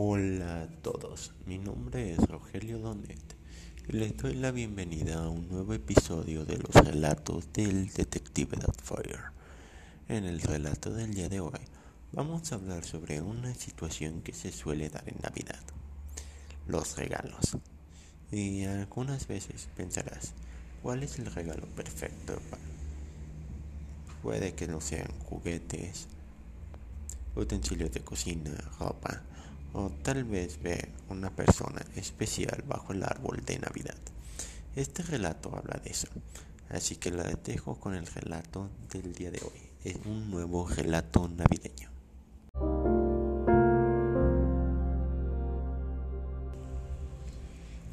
Hola a todos, mi nombre es Rogelio Donet y les doy la bienvenida a un nuevo episodio de los relatos del detective Fire. En el relato del día de hoy vamos a hablar sobre una situación que se suele dar en Navidad, los regalos. Y algunas veces pensarás, ¿cuál es el regalo perfecto? Puede que no sean juguetes, utensilios de cocina, ropa, o tal vez ve una persona especial bajo el árbol de Navidad. Este relato habla de eso, así que la dejo con el relato del día de hoy. Es un nuevo relato navideño.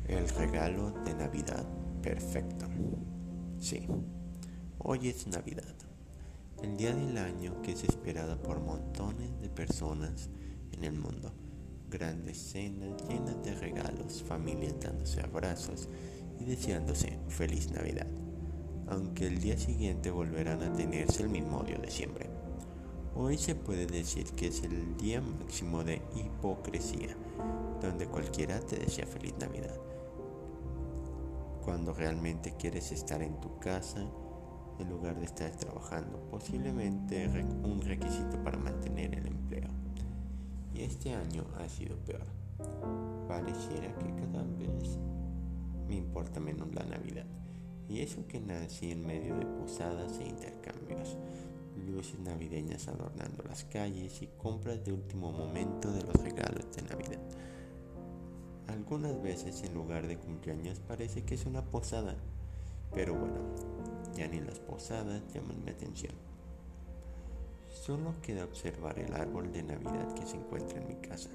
El regalo de Navidad perfecto. Sí, hoy es Navidad, el día del año que es esperada por montones de personas en el mundo grandes cenas llenas de regalos, familias dándose abrazos y deseándose feliz Navidad, aunque el día siguiente volverán a tenerse el mismo odio de siempre. Hoy se puede decir que es el día máximo de hipocresía, donde cualquiera te desea feliz Navidad. Cuando realmente quieres estar en tu casa, en lugar de estar trabajando, posiblemente un requisito para mantener el empleo. Y este año ha sido peor. Pareciera que cada vez me importa menos la Navidad. Y eso que nací en medio de posadas e intercambios, luces navideñas adornando las calles y compras de último momento de los regalos de Navidad. Algunas veces en lugar de cumpleaños parece que es una posada, pero bueno, ya ni las posadas llaman mi atención. Solo queda observar el árbol de Navidad que se encuentra en mi casa,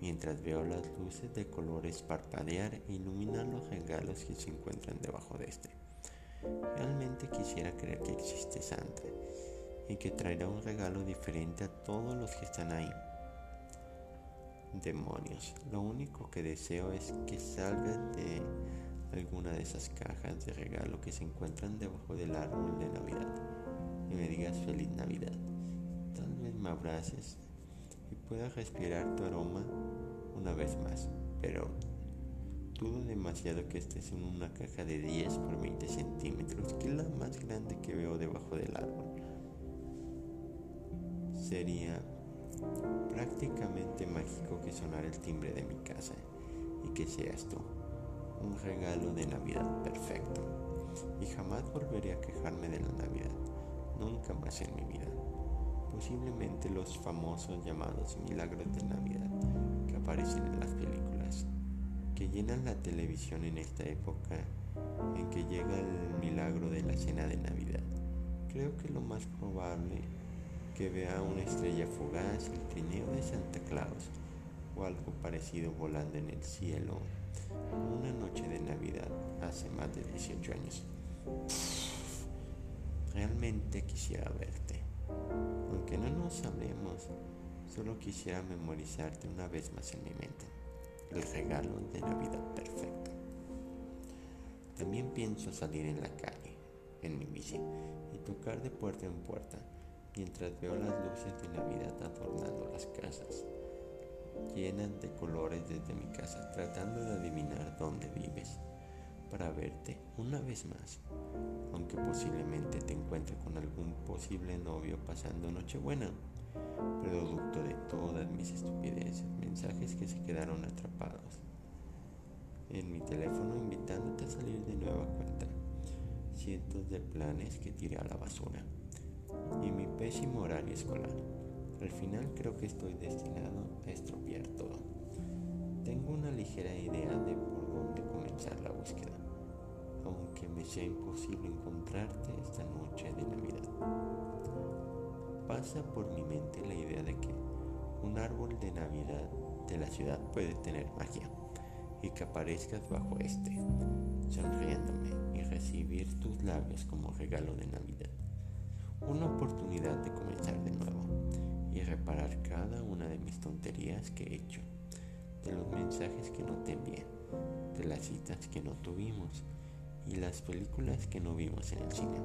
mientras veo las luces de colores parpadear e iluminar los regalos que se encuentran debajo de este. Realmente quisiera creer que existe Santa y que traerá un regalo diferente a todos los que están ahí. Demonios, lo único que deseo es que salgas de alguna de esas cajas de regalo que se encuentran debajo del árbol de Navidad y me digas feliz Navidad me abraces y pueda respirar tu aroma una vez más, pero dudo demasiado que estés en una caja de 10 por 20 centímetros, que es la más grande que veo debajo del árbol. Sería prácticamente mágico que sonara el timbre de mi casa y que seas tú, un regalo de Navidad perfecto. Y jamás volveré a quejarme de la Navidad, nunca más en mi vida posiblemente los famosos llamados milagros de Navidad que aparecen en las películas, que llenan la televisión en esta época en que llega el milagro de la cena de Navidad. Creo que lo más probable que vea una estrella fugaz, el trineo de Santa Claus o algo parecido volando en el cielo una noche de Navidad hace más de 18 años. Realmente quisiera verte. Aunque no nos hablemos, solo quisiera memorizarte una vez más en mi mente. El regalo de Navidad perfecto. También pienso salir en la calle, en mi bici, y tocar de puerta en puerta mientras veo las luces de Navidad adornando las casas, llenas de colores desde mi casa, tratando de adivinar dónde vives para verte una vez más, aunque posiblemente te encuentre con algún posible novio pasando Nochebuena, producto de todas mis estupideces, mensajes que se quedaron atrapados en mi teléfono invitándote a salir de nueva cuenta, cientos de planes que tiré a la basura y mi pésimo horario escolar. Al final creo que estoy destinado a estropear todo. Tengo una ligera idea de por dónde comenzar la búsqueda aunque me sea imposible encontrarte esta noche de Navidad. Pasa por mi mente la idea de que un árbol de Navidad de la ciudad puede tener magia y que aparezcas bajo este, sonriéndome y recibir tus labios como regalo de Navidad. Una oportunidad de comenzar de nuevo y reparar cada una de mis tonterías que he hecho, de los mensajes que no te envié, de las citas que no tuvimos y las películas que no vimos en el cine.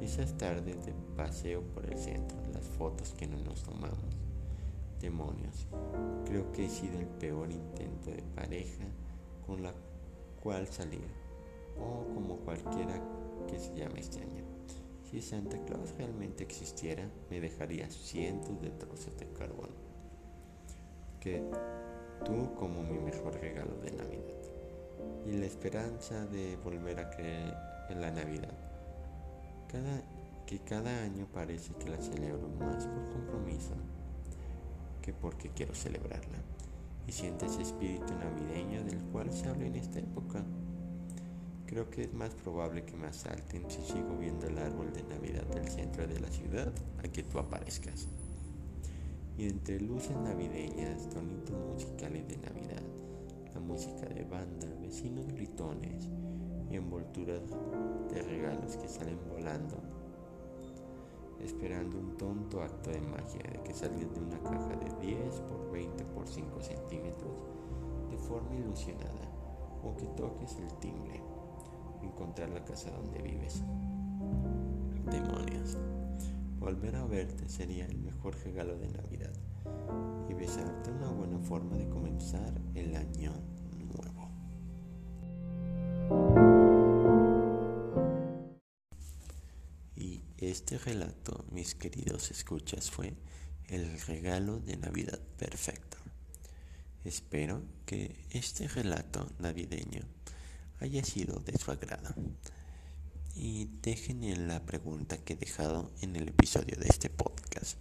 Esas tardes de paseo por el centro, las fotos que no nos tomamos, Demonios, creo que he sido el peor intento de pareja con la cual salir, o como cualquiera que se llame este año. Si Santa Claus realmente existiera, me dejaría cientos de trozos de carbón. Que tú como mi mejor regalo de. Y la esperanza de volver a creer en la Navidad. Que cada año parece que la celebro más por compromiso que porque quiero celebrarla. Y siente ese espíritu navideño del cual se habla en esta época. Creo que es más probable que me asalten si sigo viendo el árbol de Navidad del centro de la ciudad a que tú aparezcas. Y entre luces navideñas, tonitos musicales de Navidad, música de banda, vecinos gritones y envolturas de regalos que salen volando esperando un tonto acto de magia de que salgas de una caja de 10 por 20 por 5 centímetros de forma ilusionada o que toques el timbre, encontrar la casa donde vives. Demonios. Volver a verte sería el mejor regalo de Navidad y besarte una buena forma de comenzar el año Este relato, mis queridos escuchas, fue el regalo de Navidad perfecto. Espero que este relato navideño haya sido de su agrado. Y dejen en la pregunta que he dejado en el episodio de este podcast.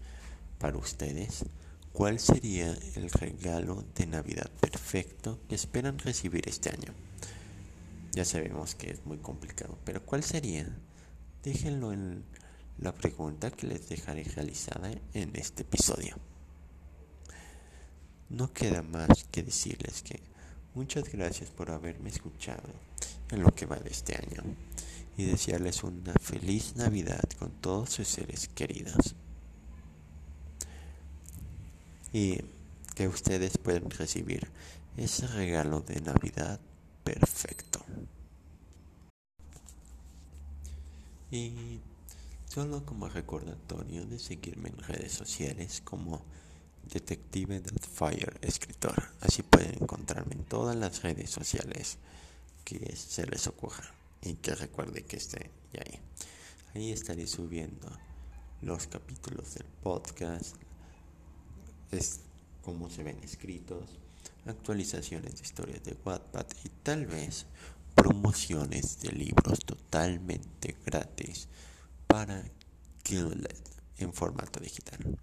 Para ustedes, ¿cuál sería el regalo de Navidad perfecto que esperan recibir este año? Ya sabemos que es muy complicado, pero ¿cuál sería? Déjenlo en la pregunta que les dejaré realizada en este episodio. No queda más que decirles que muchas gracias por haberme escuchado en lo que va de este año y desearles una feliz Navidad con todos sus seres queridos. Y que ustedes puedan recibir ese regalo de Navidad perfecto. Y Solo como recordatorio de seguirme en redes sociales como Detective Fire Escritor. Así pueden encontrarme en todas las redes sociales que se les ocurra y que recuerde que esté ahí. Ahí estaré subiendo los capítulos del podcast, es cómo se ven escritos, actualizaciones de historias de Wattpad y tal vez promociones de libros totalmente gratis para Kindle en formato digital.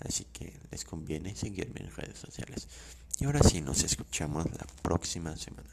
Así que les conviene seguirme en redes sociales. Y ahora sí, nos escuchamos la próxima semana.